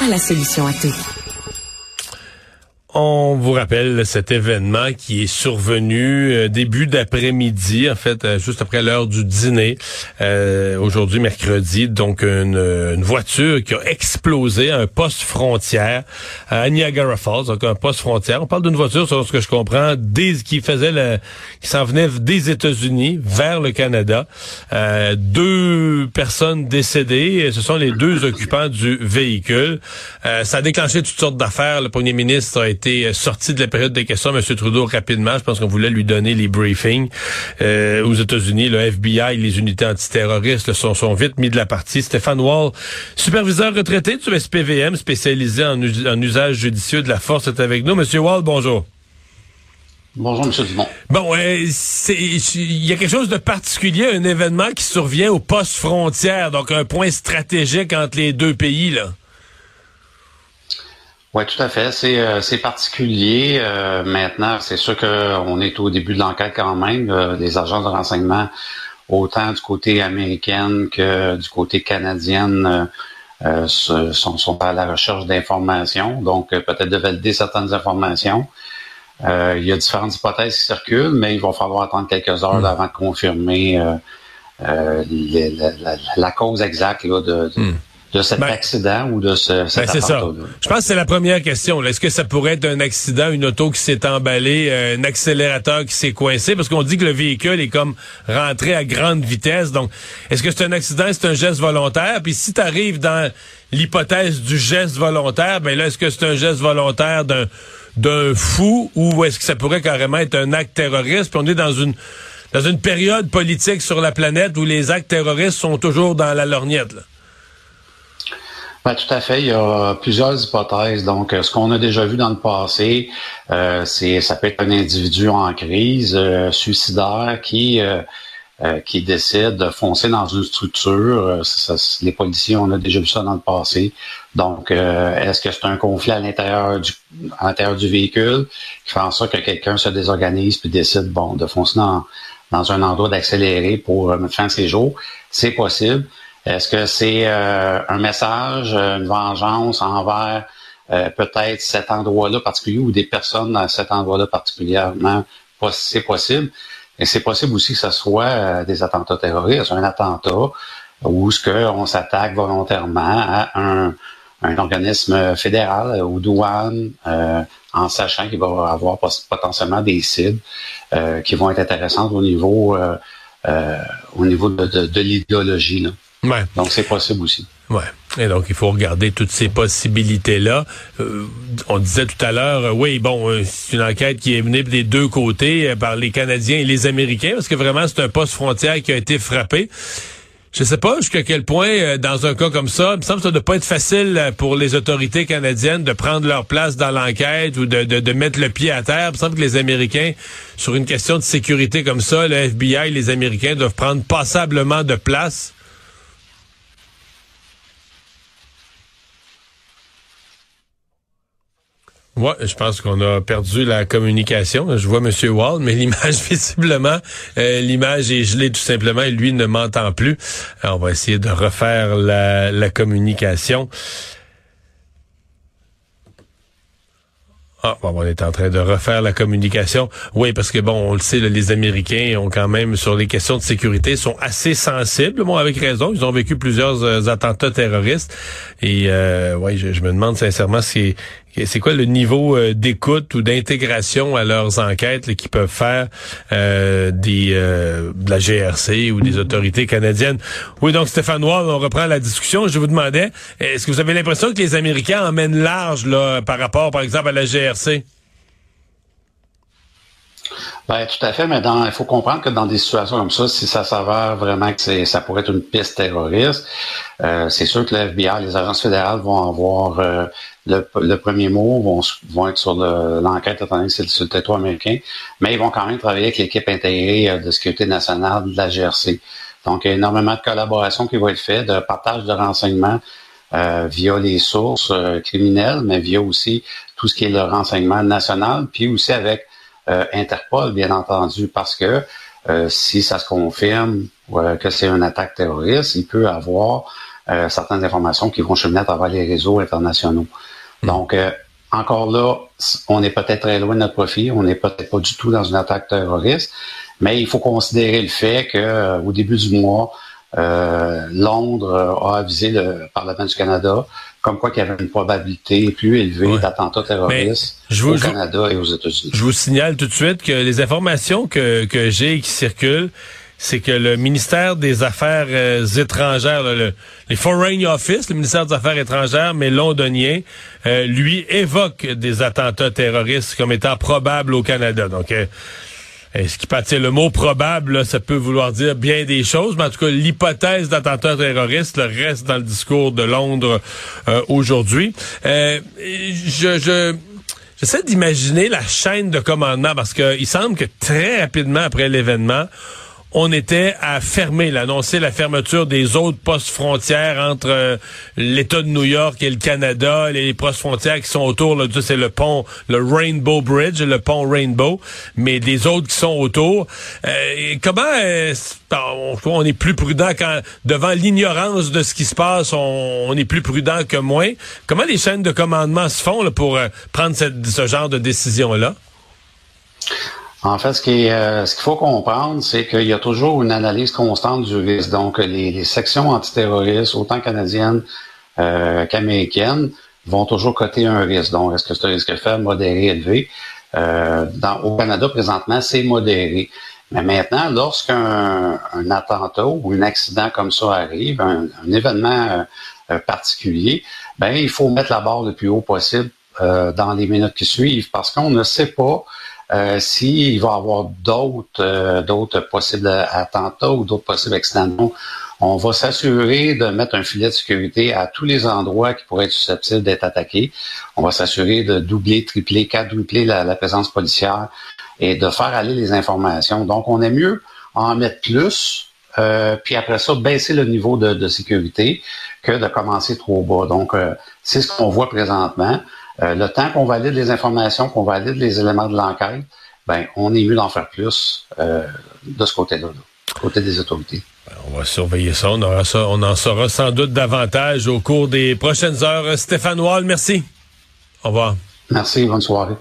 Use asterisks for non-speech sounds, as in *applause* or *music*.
a la solution à tout. On vous rappelle cet événement qui est survenu euh, début d'après-midi, en fait, euh, juste après l'heure du dîner, euh, aujourd'hui mercredi. Donc, une, voiture qui a explosé à un poste frontière à Niagara Falls, donc un poste frontière. On parle d'une voiture, selon ce que je comprends, des, qui faisait qui s'en venait des États-Unis vers le Canada. deux personnes décédées, ce sont les deux occupants du véhicule. ça a déclenché toutes sortes d'affaires. Le premier ministre a été euh, sorti de la période des questions, M. Trudeau, rapidement. Je pense qu'on voulait lui donner les briefings. Euh, aux États-Unis, le FBI, les unités antiterroristes sont, sont vite mis de la partie. Stéphane Wall, superviseur retraité du SPVM, spécialisé en, usage judicieux de la force, est avec nous. Monsieur Wall, bonjour. Bonjour, M. Dumont. Bon, il y a quelque chose de particulier, un événement qui survient au poste frontière, donc un point stratégique entre les deux pays, là. Oui, tout à fait. C'est euh, particulier. Euh, maintenant, c'est sûr qu'on est au début de l'enquête quand même. Euh, les agences de renseignement, autant du côté américain que du côté canadien, sont, sont à la recherche d'informations. Donc, peut-être de valider certaines informations. il y a différentes hypothèses qui circulent, mais il va falloir attendre quelques heures hmm. avant de confirmer la, cause exacte là, de, hmm de cet ben, accident ou de ce, cet ben c'est ça. Je pense que c'est la première question. Est-ce que ça pourrait être un accident, une auto qui s'est emballée, euh, un accélérateur qui s'est coincé? Parce qu'on dit que le véhicule est comme rentré à grande vitesse. Donc, est-ce que c'est un accident, c'est un geste volontaire? Puis si tu arrives dans l'hypothèse du geste volontaire, ben là, est-ce que c'est un geste volontaire d'un d'un fou ou est-ce que ça pourrait carrément être un acte terroriste? Puis on est dans une dans une période politique sur la planète où les actes terroristes sont toujours dans la lorgnette. Là. Ben, tout à fait. Il y a plusieurs hypothèses. Donc, ce qu'on a déjà vu dans le passé, euh, c'est ça peut être un individu en crise, euh, suicidaire, qui euh, qui décide de foncer dans une structure. les policiers, on a déjà vu ça dans le passé. Donc, est-ce que c'est un conflit à l'intérieur du à l'intérieur du véhicule qui fait en sorte que quelqu'un se désorganise puis décide bon de foncer dans dans un endroit d'accélérer pour mettre fin à ses jours? C'est possible. Est-ce que c'est euh, un message, une vengeance envers euh, peut-être cet endroit-là particulier ou des personnes dans cet endroit-là particulièrement? C'est possible? Et c'est possible aussi que ce soit euh, des attentats terroristes, un attentat où ce qu'on s'attaque volontairement à un, un, organisme fédéral ou douane en sachant qu'il va avoir potentiellement des cibles qui vont être intéressantes au niveau au niveau de, de, de l'idéologie. Donc, c'est possible aussi. Ouais. Et donc, il faut regarder toutes ces possibilités-là. Euh, on disait tout à l'heure, euh, oui, bon, euh, c'est une enquête qui est menée des deux côtés, par les Canadiens et les Américains, parce que vraiment, c'est un poste frontière qui a été frappé. Je sais pas jusqu'à quel point, dans un cas comme ça, il me semble que ça ne doit pas être facile pour les autorités canadiennes de prendre leur place dans l'enquête ou de, de, de, mettre le pied à terre. Il me semble que les Américains, sur une question de sécurité comme ça, le FBI, les Américains doivent prendre passablement de place Ouais, je pense qu'on a perdu la communication. Je vois Monsieur Wall, mais *laughs* l'image visiblement, euh, l'image est gelée tout simplement et lui ne m'entend plus. on va essayer de refaire la, la communication. Ah, bon, on est en train de refaire la communication. Oui, parce que bon, on le sait, les Américains ont quand même sur les questions de sécurité sont assez sensibles. Bon, avec raison, ils ont vécu plusieurs euh, attentats terroristes. Et euh, oui, je, me demande sincèrement si c'est quoi le niveau euh, d'écoute ou d'intégration à leurs enquêtes qu'ils peuvent faire euh, des euh, de la GRC ou des autorités canadiennes? Oui, donc Stéphane Wall, on reprend la discussion. Je vous demandais, est-ce que vous avez l'impression que les Américains emmènent large là, par rapport, par exemple, à la GRC? Ben, tout à fait, mais dans, il faut comprendre que dans des situations comme ça, si ça s'avère vraiment que ça pourrait être une piste terroriste, euh, c'est sûr que le FBI, les agences fédérales vont avoir euh, le, premier mot, vont, vont être sur l'enquête, étant donné que c'est sur le territoire américain, mais ils vont quand même travailler avec l'équipe intégrée euh, de sécurité nationale de la GRC. Donc, il y a énormément de collaboration qui va être faite, de partage de renseignements via les sources criminelles, mais via aussi tout ce qui est le renseignement national, puis aussi avec euh, Interpol, bien entendu, parce que euh, si ça se confirme euh, que c'est une attaque terroriste, il peut avoir certaines informations qui vont cheminer à travers les réseaux internationaux. Hmm. Donc, encore là, on est peut-être très loin de notre profit, on n'est peut-être pas du tout dans une attaque terroriste, mais il faut considérer le fait que au début du mois, Londres a avisé le Parlement du Canada comme quoi qu'il y avait une probabilité plus élevée d'attentats terroristes au Canada et aux États-Unis. Je vous signale tout de suite que les informations que, que j'ai et qui circulent, c'est que le ministère des Affaires euh, étrangères, le, les Foreign Office, le ministère des Affaires étrangères, mais londonien, euh, lui évoque des attentats terroristes comme étant probables au Canada. Donc, euh, ce qui partit le mot probable, ça peut vouloir dire bien des choses, mais en tout cas, l'hypothèse d'attentat terroriste reste dans le discours de Londres euh, aujourd'hui. Euh, je, je J'essaie d'imaginer la chaîne de commandement parce qu'il semble que très rapidement après l'événement, on était à fermer, l'annoncer la fermeture des autres postes frontières entre euh, l'État de New York et le Canada, les postes frontières qui sont autour, là, c'est le pont, le Rainbow Bridge, le pont Rainbow, mais des autres qui sont autour. Euh, comment euh, on, est plus prudent quand devant l'ignorance de ce qui se passe, on, est plus prudent que moins. Comment les chaînes de commandement se font là, pour prendre ce genre de décision-là? En fait, euh, ce qu'il faut comprendre, c'est qu'il y a toujours une analyse constante du risque. Donc, les, sections antiterroristes, autant canadiennes euh, qu'américaines, vont toujours coter un risque. Donc, est-ce que c'est un risque faible, modéré, élevé? Euh, au Canada, présentement, c'est modéré. Mais maintenant, lorsqu'un attentat ou un accident comme ça arrive, un, événement particulier, ben il faut mettre la barre le plus haut possible dans les minutes qui suivent parce qu'on ne sait pas euh, s'il va y avoir d'autres euh, d'autres possibles attentats ou d'autres possibles accidents, on va s'assurer de mettre un filet de sécurité à tous les endroits qui pourraient être susceptibles d'être attaqués. On va s'assurer de doubler, tripler, quadrupler la, présence policière et de faire aller les informations. Donc, on est mieux en mettre plus, euh, puis après ça, baisser le niveau de, de, sécurité que de commencer trop bas. Donc, euh, c'est ce qu'on voit présentement. Euh, le temps qu'on valide les informations, qu'on valide les éléments de l'enquête, ben, on est mieux d'en faire plus euh, de ce côté-là, côté des autorités. Ben, on va surveiller ça. On, aura ça. on en saura sans doute davantage au cours des prochaines heures. Stéphane Wall, merci. Au revoir. Merci, bonne soirée.